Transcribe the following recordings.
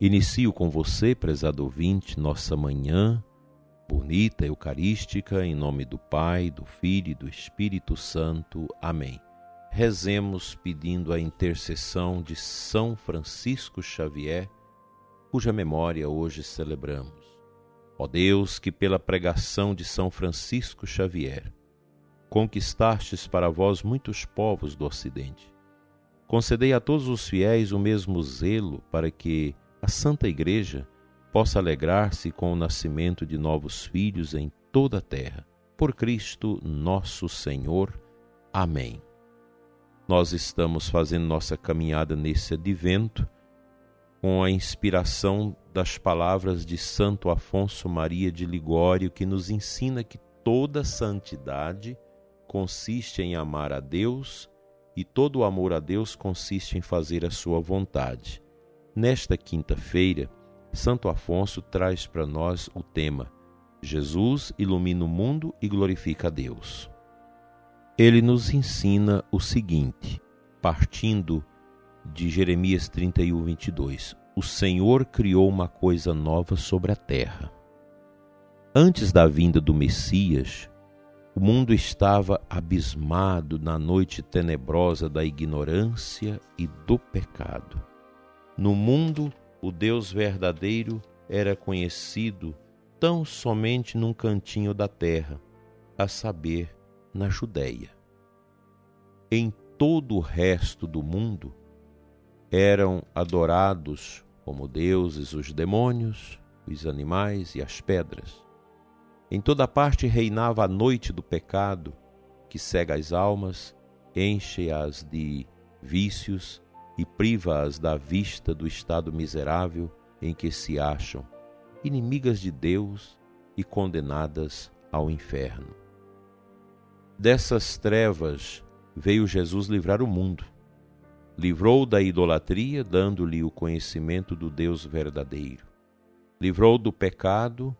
Inicio com você, prezado ouvinte, nossa manhã bonita, eucarística, em nome do Pai, do Filho e do Espírito Santo. Amém. Rezemos pedindo a intercessão de São Francisco Xavier, cuja memória hoje celebramos. Ó Deus, que pela pregação de São Francisco Xavier conquistastes para vós muitos povos do Ocidente, concedei a todos os fiéis o mesmo zelo para que a Santa Igreja possa alegrar-se com o nascimento de novos filhos em toda a terra. Por Cristo nosso Senhor. Amém. Nós estamos fazendo nossa caminhada nesse advento com a inspiração das palavras de Santo Afonso Maria de Ligório, que nos ensina que toda santidade consiste em amar a Deus e todo amor a Deus consiste em fazer a sua vontade. Nesta quinta-feira, Santo Afonso traz para nós o tema Jesus ilumina o mundo e glorifica a Deus. Ele nos ensina o seguinte, partindo de Jeremias 31, 22. O Senhor criou uma coisa nova sobre a terra. Antes da vinda do Messias, o mundo estava abismado na noite tenebrosa da ignorância e do pecado. No mundo, o Deus verdadeiro era conhecido tão somente num cantinho da terra, a saber, na Judéia. Em todo o resto do mundo eram adorados como deuses os demônios, os animais e as pedras. Em toda parte reinava a noite do pecado, que cega as almas, enche-as de vícios e priva-as da vista do estado miserável em que se acham, inimigas de Deus e condenadas ao inferno. Dessas trevas veio Jesus livrar o mundo. Livrou da idolatria, dando-lhe o conhecimento do Deus verdadeiro. Livrou do pecado,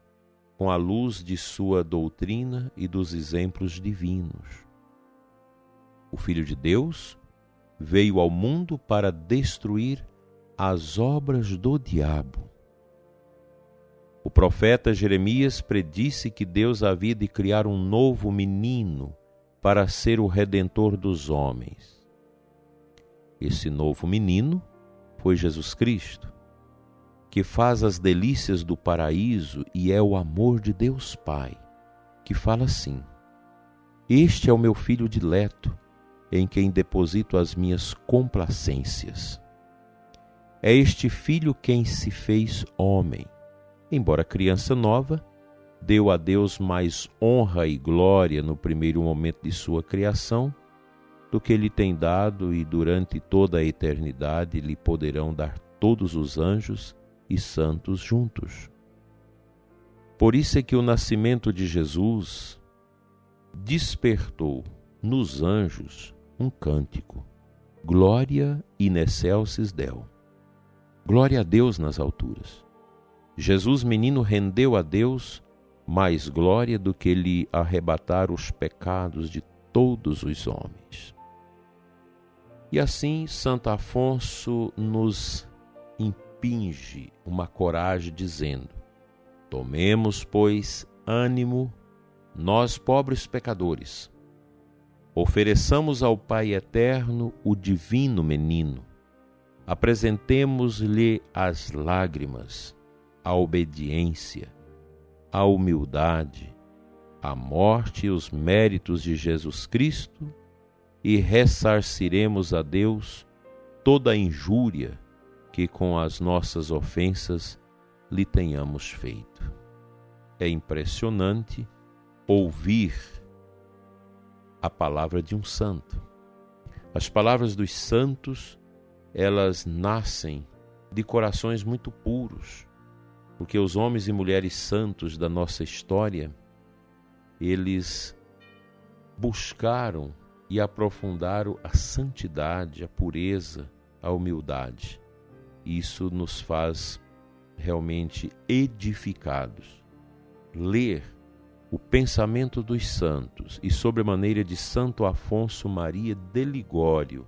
com a luz de sua doutrina e dos exemplos divinos. O Filho de Deus veio ao mundo para destruir as obras do diabo. O profeta Jeremias predisse que Deus havia de criar um novo menino para ser o redentor dos homens. Esse novo menino foi Jesus Cristo, que faz as delícias do paraíso e é o amor de Deus Pai, que fala assim: Este é o meu filho dileto em quem deposito as minhas complacências. É este filho quem se fez homem. Embora criança nova, deu a Deus mais honra e glória no primeiro momento de sua criação do que lhe tem dado e durante toda a eternidade lhe poderão dar todos os anjos e santos juntos. Por isso é que o nascimento de Jesus despertou nos anjos um cântico. Glória in excelsis Deo. Glória a Deus nas alturas. Jesus menino rendeu a Deus mais glória do que lhe arrebatar os pecados de todos os homens. E assim Santo Afonso nos impinge uma coragem dizendo: Tomemos, pois, ânimo, nós pobres pecadores, Ofereçamos ao Pai eterno o divino menino. Apresentemos-lhe as lágrimas, a obediência, a humildade, a morte e os méritos de Jesus Cristo e ressarciremos a Deus toda a injúria que com as nossas ofensas lhe tenhamos feito. É impressionante ouvir a palavra de um santo. As palavras dos santos, elas nascem de corações muito puros, porque os homens e mulheres santos da nossa história, eles buscaram e aprofundaram a santidade, a pureza, a humildade. Isso nos faz realmente edificados. Ler o pensamento dos santos e sobremaneira de Santo Afonso Maria de Ligório,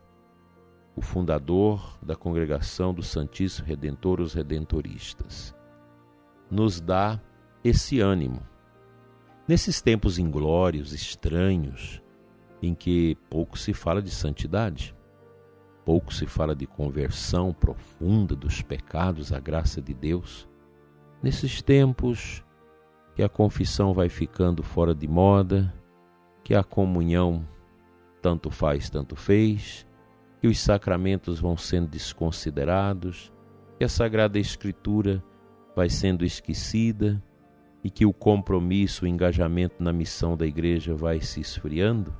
o fundador da congregação do Santíssimo Redentor, os Redentoristas, nos dá esse ânimo. Nesses tempos inglórios, estranhos, em que pouco se fala de santidade, pouco se fala de conversão profunda dos pecados à graça de Deus, nesses tempos que a confissão vai ficando fora de moda, que a comunhão tanto faz, tanto fez, que os sacramentos vão sendo desconsiderados, que a Sagrada Escritura vai sendo esquecida e que o compromisso, o engajamento na missão da igreja vai se esfriando,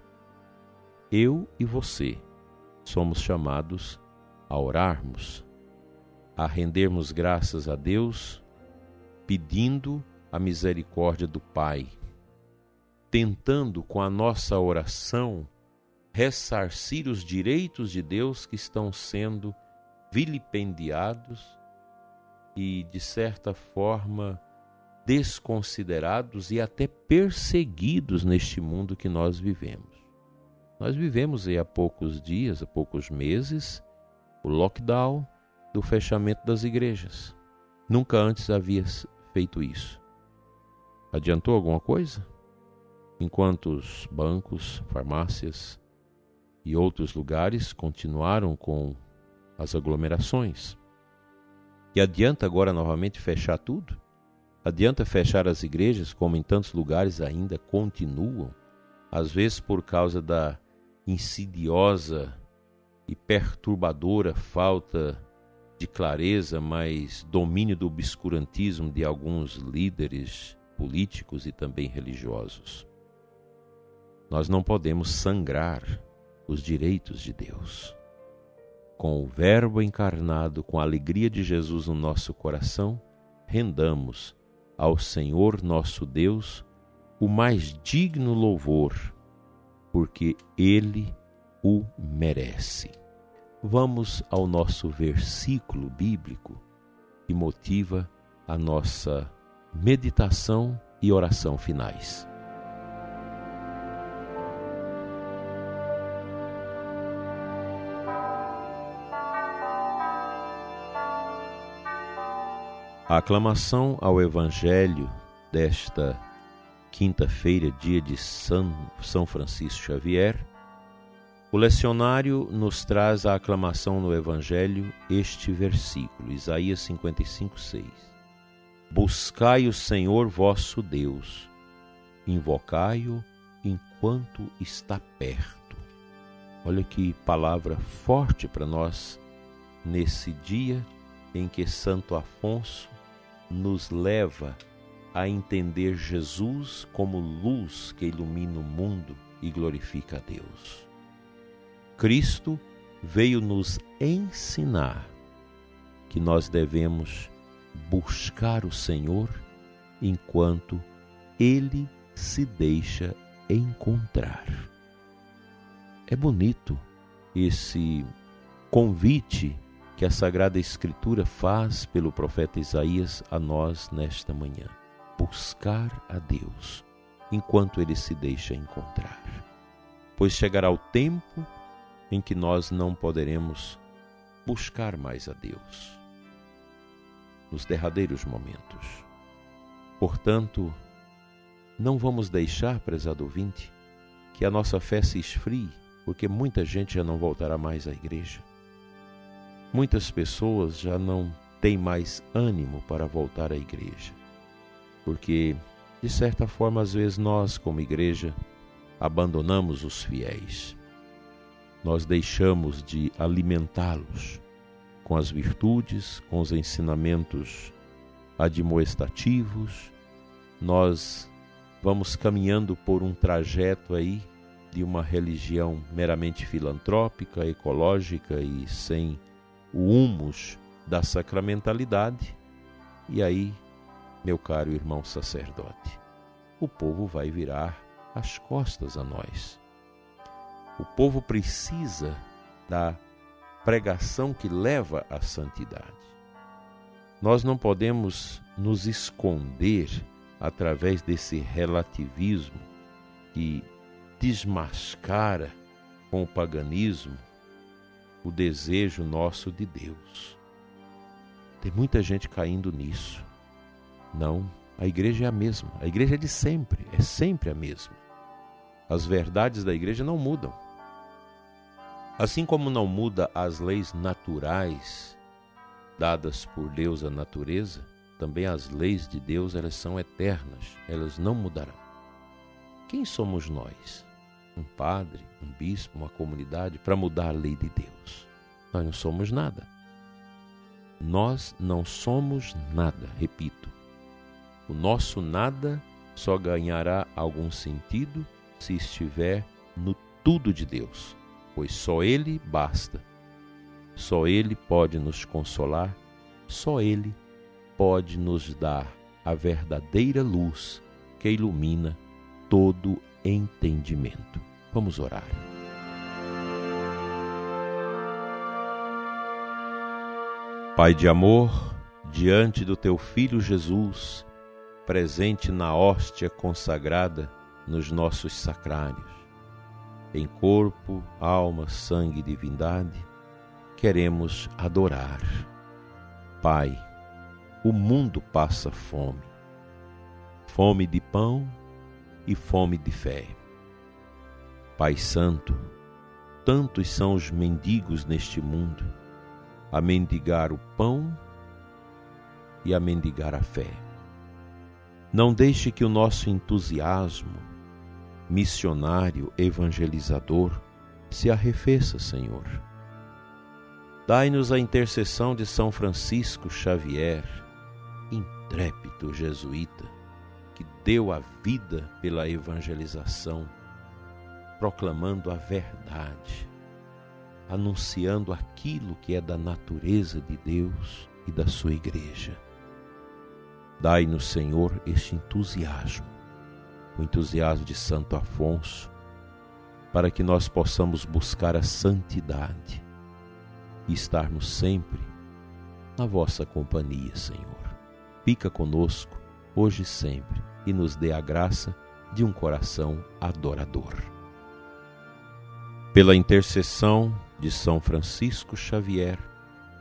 eu e você somos chamados a orarmos, a rendermos graças a Deus, pedindo a misericórdia do Pai, tentando com a nossa oração ressarcir os direitos de Deus que estão sendo vilipendiados e, de certa forma, desconsiderados e até perseguidos neste mundo que nós vivemos. Nós vivemos há poucos dias, há poucos meses, o lockdown do fechamento das igrejas. Nunca antes havia feito isso. Adiantou alguma coisa? Enquanto os bancos, farmácias e outros lugares continuaram com as aglomerações. E adianta agora novamente fechar tudo? Adianta fechar as igrejas, como em tantos lugares ainda continuam, às vezes por causa da insidiosa e perturbadora falta de clareza, mas domínio do obscurantismo de alguns líderes políticos e também religiosos. Nós não podemos sangrar os direitos de Deus. Com o Verbo encarnado, com a alegria de Jesus no nosso coração, rendamos ao Senhor nosso Deus o mais digno louvor, porque Ele o merece. Vamos ao nosso versículo bíblico que motiva a nossa meditação e oração finais. A aclamação ao Evangelho desta quinta-feira, dia de São, São Francisco Xavier, o lecionário nos traz a aclamação no Evangelho este versículo, Isaías 55, 6. Buscai o Senhor vosso Deus, invocai-o enquanto está perto. Olha que palavra forte para nós nesse dia em que Santo Afonso nos leva a entender Jesus como luz que ilumina o mundo e glorifica a Deus. Cristo veio nos ensinar que nós devemos buscar o Senhor enquanto ele se deixa encontrar. É bonito esse convite que a Sagrada Escritura faz pelo profeta Isaías a nós nesta manhã. Buscar a Deus enquanto ele se deixa encontrar. Pois chegará o tempo em que nós não poderemos buscar mais a Deus nos derradeiros momentos. Portanto, não vamos deixar, prezado ouvinte, que a nossa fé se esfrie, porque muita gente já não voltará mais à igreja. Muitas pessoas já não têm mais ânimo para voltar à igreja, porque, de certa forma, às vezes nós, como igreja, abandonamos os fiéis. Nós deixamos de alimentá-los com as virtudes, com os ensinamentos admoestativos, nós vamos caminhando por um trajeto aí de uma religião meramente filantrópica, ecológica e sem o humus da sacramentalidade, e aí meu caro irmão sacerdote, o povo vai virar as costas a nós. O povo precisa da pregação que leva à santidade. Nós não podemos nos esconder através desse relativismo que desmascara com o paganismo o desejo nosso de Deus. Tem muita gente caindo nisso. Não, a igreja é a mesma. A igreja é de sempre, é sempre a mesma. As verdades da igreja não mudam. Assim como não muda as leis naturais dadas por Deus à natureza, também as leis de Deus elas são eternas, elas não mudarão. Quem somos nós? Um padre, um bispo, uma comunidade para mudar a lei de Deus? Nós não somos nada. Nós não somos nada, repito. O nosso nada só ganhará algum sentido se estiver no tudo de Deus pois só Ele basta. Só Ele pode nos consolar, só Ele pode nos dar a verdadeira luz que ilumina todo entendimento. Vamos orar. Pai de amor, diante do teu Filho Jesus, presente na hóstia consagrada nos nossos sacrários, em corpo, alma, sangue e divindade, queremos adorar. Pai, o mundo passa fome, fome de pão e fome de fé. Pai Santo, tantos são os mendigos neste mundo, a mendigar o pão e a mendigar a fé. Não deixe que o nosso entusiasmo, missionário evangelizador, se arrefeça, Senhor. Dai-nos a intercessão de São Francisco Xavier, intrépido jesuíta, que deu a vida pela evangelização, proclamando a verdade, anunciando aquilo que é da natureza de Deus e da sua igreja. Dai-nos, Senhor, este entusiasmo o entusiasmo de Santo Afonso, para que nós possamos buscar a santidade e estarmos sempre na vossa companhia, Senhor. Fica conosco, hoje e sempre, e nos dê a graça de um coração adorador. Pela intercessão de São Francisco Xavier,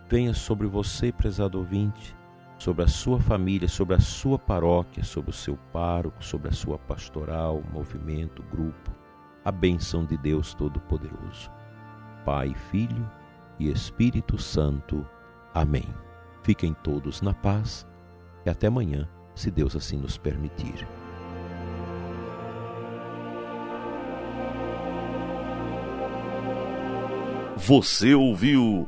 venha sobre você, prezado ouvinte, sobre a sua família, sobre a sua paróquia, sobre o seu pároco, sobre a sua pastoral, movimento, grupo, a bênção de Deus Todo-Poderoso. Pai, Filho e Espírito Santo. Amém. Fiquem todos na paz e até amanhã, se Deus assim nos permitir. Você ouviu